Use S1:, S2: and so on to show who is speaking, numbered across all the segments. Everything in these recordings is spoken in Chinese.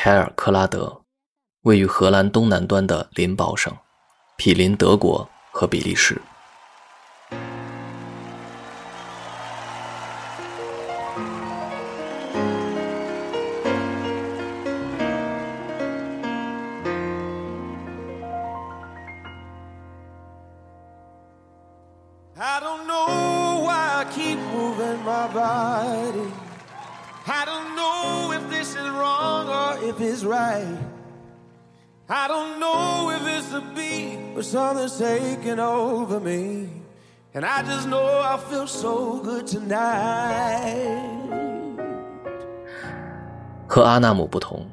S1: 凯尔克拉德，位于荷兰东南端的林堡省，毗邻德国和比利时。
S2: If it's right. I don't know if it's a beat or something's taking over me. And I just know I feel so good tonight.
S1: 和阿纳姆不同，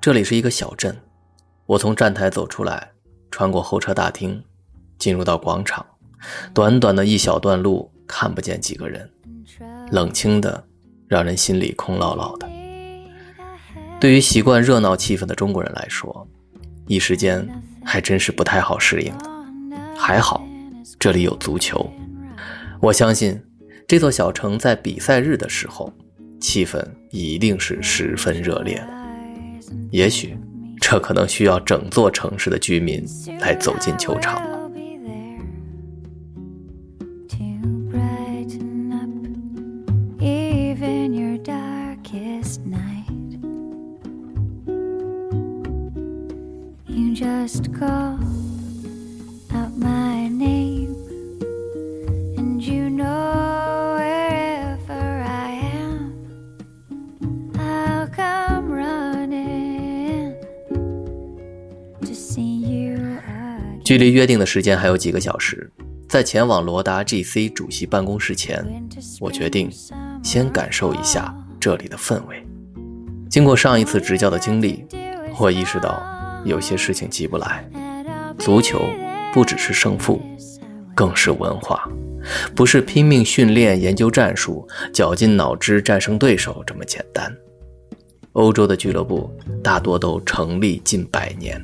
S1: 这里是一个小镇。我从站台走出来，穿过候车大厅，进入到广场。短短的一小段路，看不见几个人，冷清的，让人心里空落落的。对于习惯热闹气氛的中国人来说，一时间还真是不太好适应。还好，这里有足球。我相信，这座小城在比赛日的时候，气氛一定是十分热烈的。也许，这可能需要整座城市的居民来走进球场了。距离约定的时间还有几个小时，在前往罗达 GC 主席办公室前，我决定先感受一下这里的氛围。经过上一次执教的经历，我意识到有些事情急不来。足球不只是胜负，更是文化，不是拼命训练、研究战术、绞尽脑汁战胜对手这么简单。欧洲的俱乐部大多都成立近百年。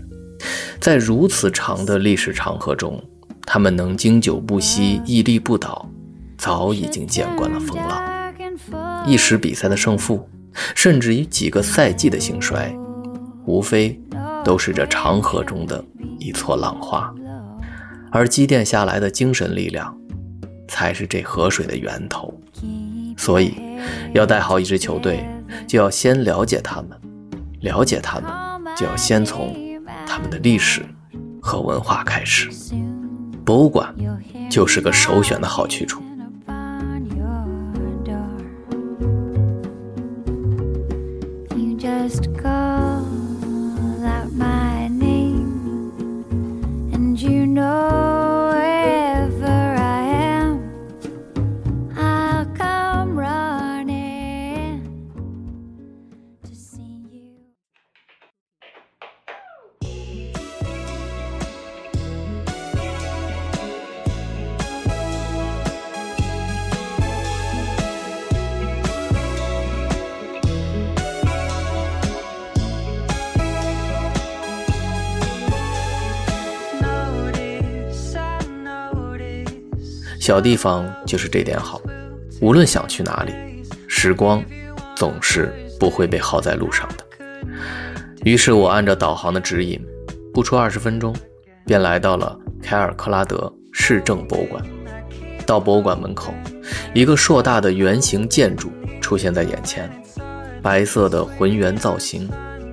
S1: 在如此长的历史长河中，他们能经久不息、屹立不倒，早已经见惯了风浪。一时比赛的胜负，甚至于几个赛季的兴衰，无非都是这长河中的一撮浪花。而积淀下来的精神力量，才是这河水的源头。所以，要带好一支球队，就要先了解他们；了解他们，就要先从。他们的历史和文化开始，博物馆就是个首选的好去处。小地方就是这点好，无论想去哪里，时光总是不会被耗在路上的。于是我按照导航的指引，不出二十分钟，便来到了凯尔克拉德市政博物馆。到博物馆门口，一个硕大的圆形建筑出现在眼前，白色的浑圆造型，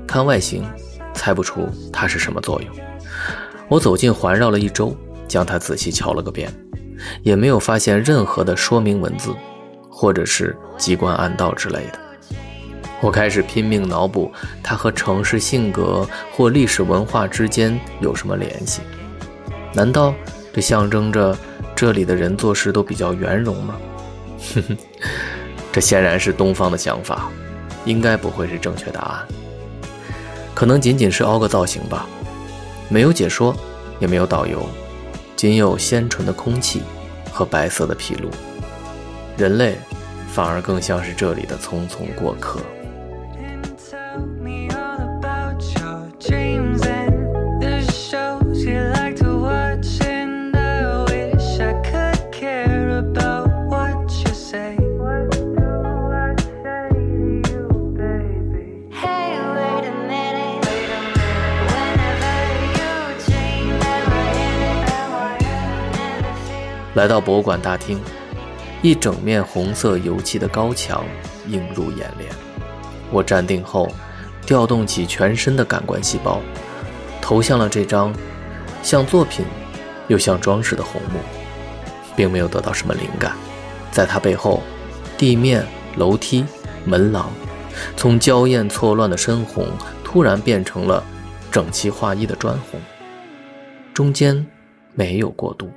S1: 看外形猜不出它是什么作用。我走近环绕了一周，将它仔细瞧了个遍。也没有发现任何的说明文字，或者是机关暗道之类的。我开始拼命脑补它和城市性格或历史文化之间有什么联系？难道这象征着这里的人做事都比较圆融吗？哼哼，这显然是东方的想法，应该不会是正确答案。可能仅仅是凹个造型吧，没有解说，也没有导游。仅有鲜纯的空气和白色的皮路，人类反而更像是这里的匆匆过客。来到博物馆大厅，一整面红色油漆的高墙映入眼帘。我站定后，调动起全身的感官细胞，投向了这张像作品又像装饰的红木，并没有得到什么灵感。在它背后，地面、楼梯、门廊，从娇艳错乱的深红，突然变成了整齐划一的砖红，中间没有过渡。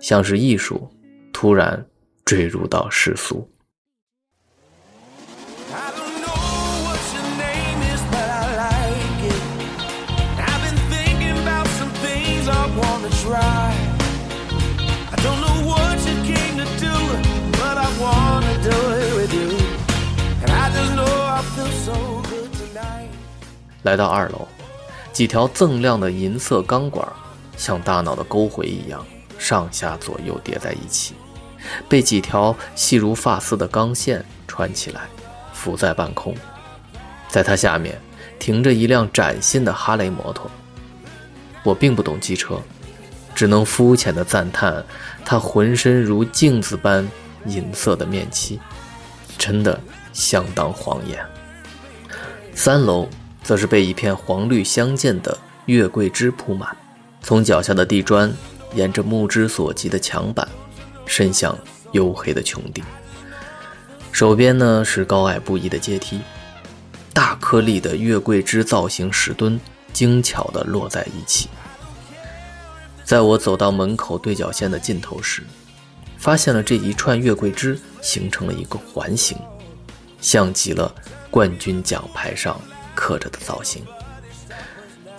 S1: 像是艺术，突然坠入到世俗。来到二楼，几条锃亮的银色钢管，像大脑的沟回一样。上下左右叠在一起，被几条细如发丝的钢线穿起来，浮在半空。在它下面停着一辆崭新的哈雷摩托。我并不懂机车，只能肤浅的赞叹它浑身如镜子般银色的面漆，真的相当晃眼。三楼则是被一片黄绿相间的月桂枝铺满，从脚下的地砖。沿着目之所及的墙板，伸向黝黑的穹顶。手边呢是高矮不一的阶梯，大颗粒的月桂枝造型石墩精巧地落在一起。在我走到门口对角线的尽头时，发现了这一串月桂枝形成了一个环形，像极了冠军奖牌上刻着的造型。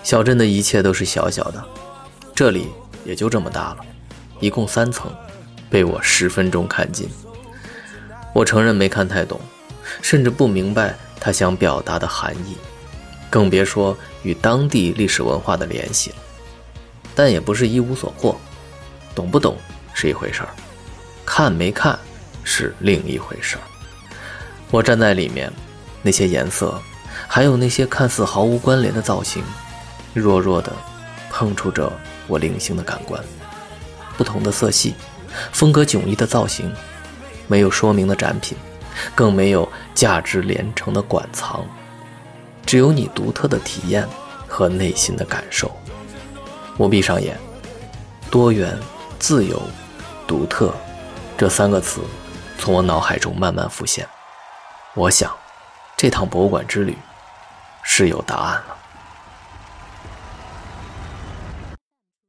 S1: 小镇的一切都是小小的，这里。也就这么大了，一共三层，被我十分钟看尽。我承认没看太懂，甚至不明白他想表达的含义，更别说与当地历史文化的联系了。但也不是一无所获，懂不懂是一回事儿，看没看是另一回事儿。我站在里面，那些颜色，还有那些看似毫无关联的造型，弱弱的碰触着。我零星的感官，不同的色系，风格迥异的造型，没有说明的展品，更没有价值连城的馆藏，只有你独特的体验和内心的感受。我闭上眼，多元、自由、独特，这三个词从我脑海中慢慢浮现。我想，这趟博物馆之旅是有答案了。